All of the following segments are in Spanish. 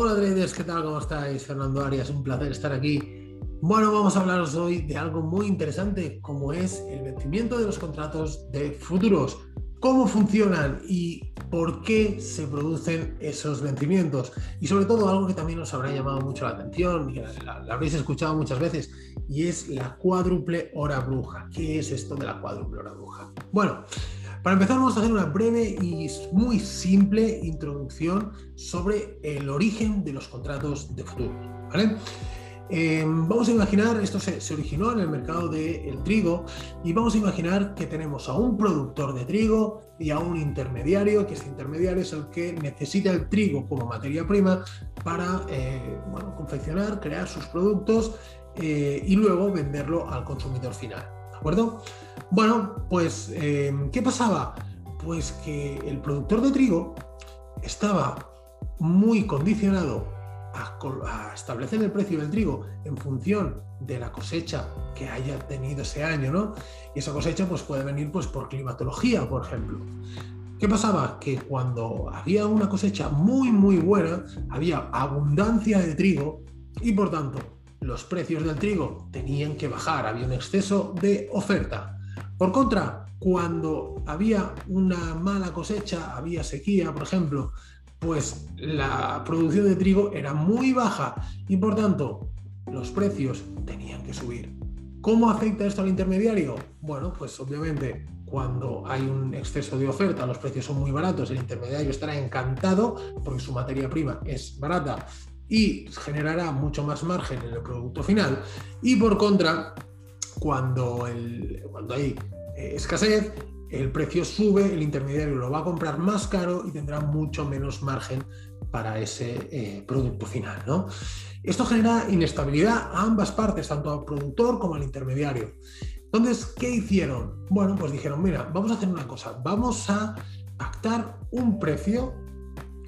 Hola traders, ¿qué tal? ¿Cómo estáis? Fernando Arias, un placer estar aquí. Bueno, vamos a hablaros hoy de algo muy interesante como es el vencimiento de los contratos de futuros. ¿Cómo funcionan y por qué se producen esos vencimientos? Y sobre todo algo que también os habrá llamado mucho la atención y la habréis escuchado muchas veces y es la cuádruple hora bruja. ¿Qué es esto de la cuádruple hora bruja? Bueno, para empezar vamos a hacer una breve y muy simple introducción sobre el origen de los contratos de futuro. Eh, vamos a imaginar, esto se, originó en el mercado del trigo y vamos a imaginar que tenemos a un productor de trigo y a un intermediario, que este intermediario es el que necesita el trigo como materia prima para eh, confeccionar, crear sus productos eh, y luego venderlo al consumidor final. ¿De acuerdo? Bueno, pues, eh, ¿qué pasaba? Pues que el productor de trigo estaba muy condicionado a, establecer el precio del trigo en función de la cosecha que haya tenido ese año, ¿no? Y esa cosecha pues, puede venir pues, por climatología, por ejemplo. ¿Qué pasaba? Que cuando había una cosecha muy, muy buena, había abundancia de trigo y por tanto los precios del trigo tenían que bajar, había un exceso de oferta. Por contra, cuando había una mala cosecha, había sequía, por ejemplo, pues la producción de trigo era muy baja y por tanto los precios tenían que subir. ¿Cómo afecta esto al intermediario? Bueno, pues obviamente cuando hay un exceso de oferta, los precios son muy baratos, el intermediario estará encantado porque su materia prima es barata y generará mucho más margen en el producto final. Y por contra, cuando, cuando hay eh, escasez, el precio sube, el intermediario lo va a comprar más caro y tendrá mucho menos margen para ese eh, producto final. ¿no? Esto genera inestabilidad a ambas partes, tanto al productor como al intermediario. Entonces, ¿qué hicieron? Bueno, pues dijeron, mira, vamos a hacer una cosa, vamos a pactar un precio,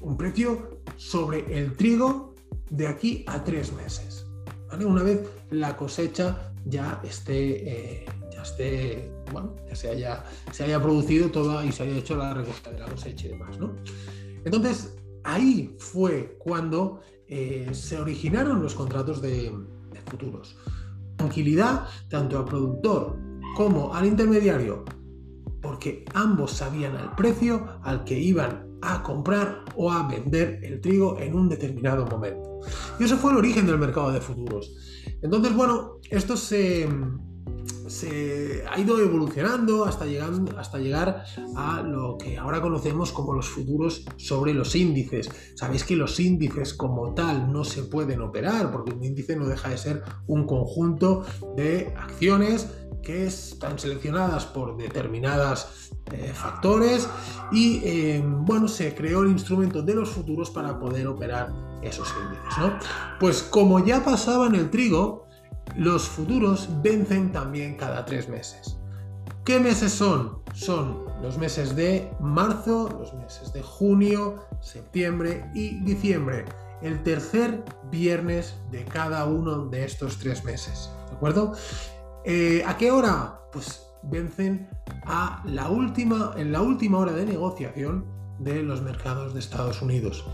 un precio sobre el trigo de aquí a tres meses. Una vez la cosecha ya esté, eh, ya esté, bueno, ya se haya, se haya producido toda y se haya hecho la recolecta de la cosecha y demás, ¿no? Entonces, ahí fue cuando eh, se originaron los contratos de, de futuros. Tranquilidad tanto al productor como al intermediario, porque ambos sabían el precio al que iban a comprar o a vender el trigo en un determinado momento. Y eso fue el origen del mercado de futuros. Entonces, bueno, esto se, se ha ido evolucionando hasta, hasta llegar a lo que ahora conocemos como los futuros sobre los índices. Sabéis que los índices como tal no se pueden operar porque un índice no deja de ser un conjunto de acciones que están seleccionadas por determinadas eh, factores y eh, bueno, se creó el instrumento de los futuros para poder operar esos índices. ¿no? Pues como ya pasaba en el trigo, los futuros vencen también cada tres meses. ¿Qué meses son? Son los meses de marzo, los meses de junio, septiembre y diciembre. El tercer viernes de cada uno de estos tres meses. ¿De acuerdo? Eh, ¿A qué hora? Pues vencen a la última, en la última hora de negociación de los mercados de Estados Unidos.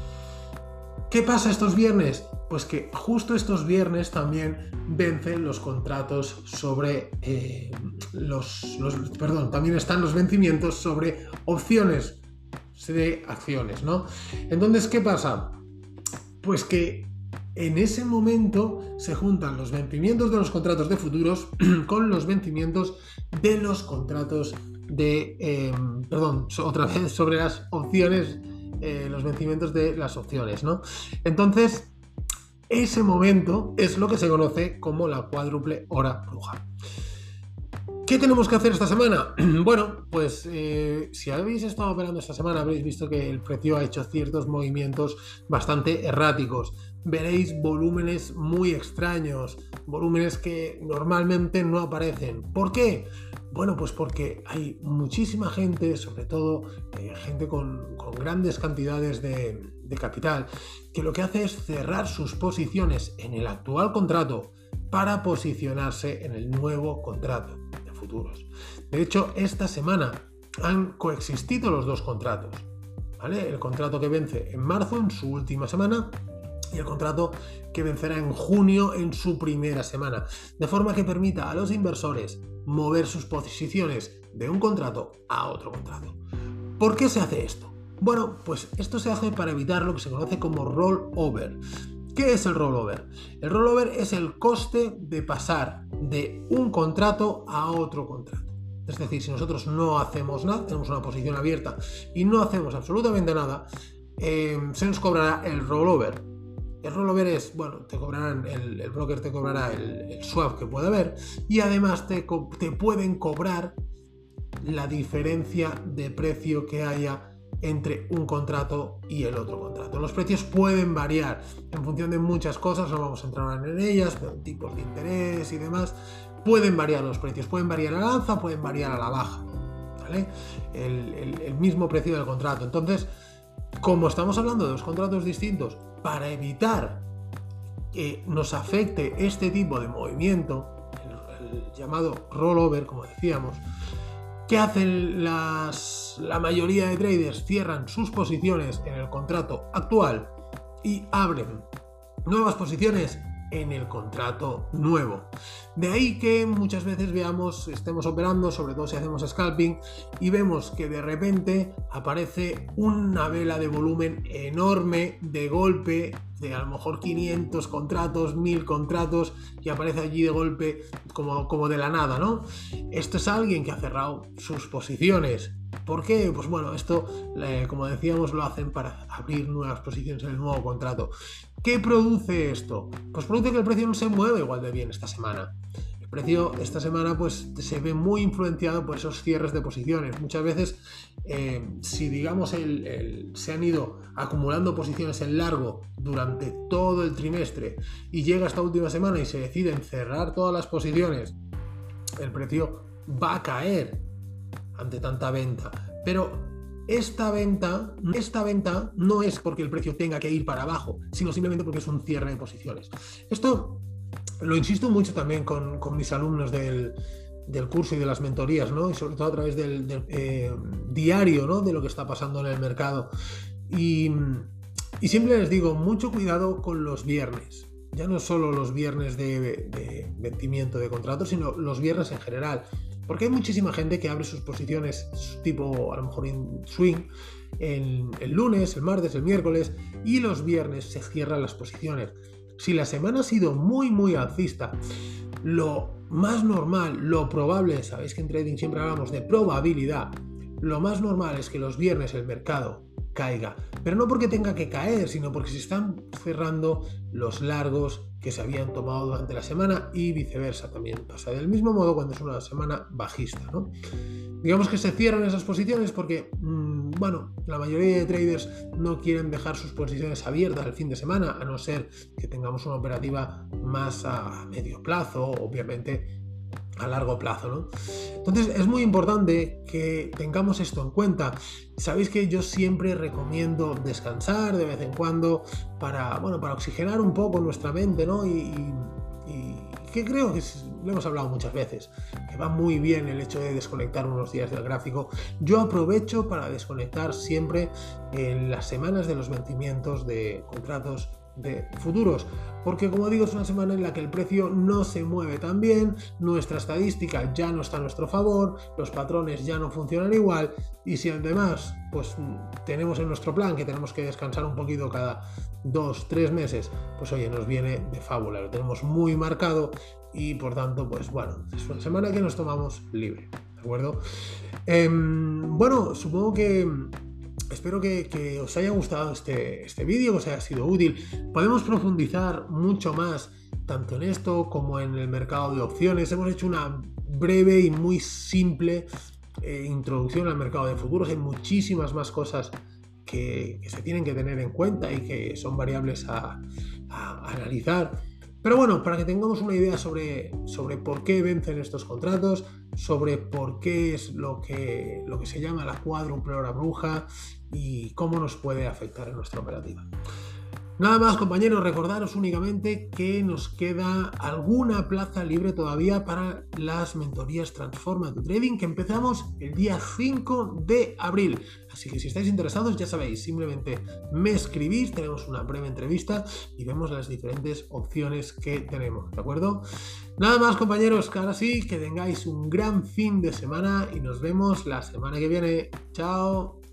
¿Qué pasa estos viernes? Pues que justo estos viernes también vencen los contratos sobre eh, los, Perdón, también están los vencimientos sobre opciones de acciones, ¿no? Entonces, ¿qué pasa? Pues que en ese momento se juntan los vencimientos de los contratos de futuros con los vencimientos de los contratos de... Em, perdón, otra vez sobre las opciones eh, los vencimientos de las opciones, ¿no? Entonces, ese momento es lo que se conoce como la cuádruple hora bruja. ¿Qué tenemos que hacer esta semana? Bueno, pues eh, si habéis estado operando esta semana habréis visto que el precio ha hecho ciertos movimientos bastante erráticos. Veréis volúmenes muy extraños, volúmenes que normalmente no aparecen. ¿Por qué? Bueno, pues porque hay muchísima gente, sobre todo eh, gente con, grandes cantidades de, capital, que lo que hace es cerrar sus posiciones en el actual contrato para posicionarse en el nuevo contrato De hecho, esta semana han coexistido los dos contratos. El contrato que vence en marzo, en su última semana, y el contrato que vencerá en junio en su primera semana, de forma que permita a los inversores mover sus posiciones de un contrato a otro contrato. ¿Por qué se hace esto? Bueno, pues esto se hace para evitar lo que se conoce como rollover. ¿Qué es el rollover? El rollover es el coste de pasar de un contrato a otro contrato. Es decir, si nosotros no hacemos nada, tenemos una posición abierta y no hacemos absolutamente nada, eh, se nos cobrará el rollover. El rollover es, bueno, te cobrarán, el, broker te cobrará el, swap que puede haber y además te pueden cobrar la diferencia de precio que haya entre un contrato y el otro contrato. Los precios pueden variar en función de muchas cosas, no vamos a entrar en ellas, tipos de interés y demás. Pueden variar los precios, pueden variar a la alza, pueden variar a la baja. el mismo precio del contrato. Entonces, como estamos hablando de dos contratos distintos, para evitar que nos afecte este tipo de movimiento, el, llamado rollover, como decíamos, ¿qué hacen las, la mayoría de traders? Cierran sus posiciones en el contrato actual y abren nuevas posiciones en el contrato nuevo. De ahí que muchas veces veamos, estemos operando, sobre todo si hacemos scalping, y vemos que de repente aparece una vela de volumen enorme de golpe de a lo mejor 500 contratos, 1000 contratos y aparece allí de golpe como, como de la nada, ¿no? Esto es alguien que ha cerrado sus posiciones. ¿Por qué? Pues bueno, esto, como decíamos, lo hacen para abrir nuevas posiciones en el nuevo contrato. ¿Qué produce esto? Pues produce que el precio no se mueve igual de bien esta semana. El precio esta semana pues se ve muy influenciado por esos cierres de posiciones. Muchas veces, eh, si digamos se han ido acumulando posiciones en largo durante todo el trimestre y llega esta última semana y se deciden cerrar todas las posiciones, el precio va a caer ante tanta venta. Pero esta venta, esta venta no es porque el precio tenga que ir para abajo, sino simplemente porque es un cierre de posiciones. Esto lo insisto mucho también con, mis alumnos del, curso y de las mentorías, ¿no? Y sobre todo a través del, eh, diario, ¿no? De lo que está pasando en el mercado. Y, y, siempre les digo, mucho cuidado con los viernes. Ya no solo los viernes de, de vencimiento de contratos, sino los viernes en general. Porque hay muchísima gente que abre sus posiciones tipo a lo mejor en swing el, el lunes, el martes, el miércoles y los viernes se cierran las posiciones. Si la semana ha sido muy muy alcista, lo más normal, lo probable, sabéis que en trading siempre hablamos de probabilidad, lo más normal es que los viernes el mercado caiga. Pero no porque tenga que caer, sino porque se están cerrando los largos que se habían tomado durante la semana y viceversa también pasa. Del mismo modo cuando es una semana bajista. ¿no? Digamos que se cierran esas posiciones porque, mm, bueno, la mayoría de traders no quieren dejar sus posiciones abiertas el fin de semana, a no ser que tengamos una operativa más a medio plazo, obviamente a largo plazo. ¿no? Entonces es muy importante que tengamos esto en cuenta. Sabéis que yo siempre recomiendo descansar de vez en cuando para, bueno, para oxigenar un poco nuestra mente, ¿no? Y, que creo que lo hemos hablado muchas veces, que va muy bien el hecho de desconectar unos días del gráfico. Yo aprovecho para desconectar siempre en las semanas de los vencimientos de contratos de futuros, porque como digo es una semana en la que el precio no se mueve tan bien, nuestra estadística ya no está a nuestro favor, los patrones ya no funcionan igual y si además pues tenemos en nuestro plan que tenemos que descansar un poquito cada dos, tres meses, pues oye, nos viene de fábula, lo tenemos muy marcado y por tanto pues bueno, es una semana que nos tomamos libre, ¿de acuerdo? Em, bueno, supongo que espero que, os haya gustado este, este vídeo, que os haya sido útil. Podemos profundizar mucho más tanto en esto como en el mercado de opciones. Hemos hecho una breve y muy simple eh, introducción al mercado de futuros. Hay muchísimas más cosas que, se tienen que tener en cuenta y que son variables a, analizar. Pero bueno, para que tengamos una idea sobre, sobre por qué vencen estos contratos, sobre por qué es lo que, lo que se llama la cuádruple hora bruja y cómo nos puede afectar en nuestra operativa. Nada más compañeros, recordaros únicamente que nos queda alguna plaza libre todavía para las mentorías Transforma tu Trading que empezamos el día 5 de abril. Así que si estáis interesados ya sabéis, simplemente me escribís, tenemos una breve entrevista y vemos las diferentes opciones que tenemos, ¿de acuerdo? Nada más compañeros, que ahora sí, que tengáis un gran fin de semana y nos vemos la semana que viene. Chao.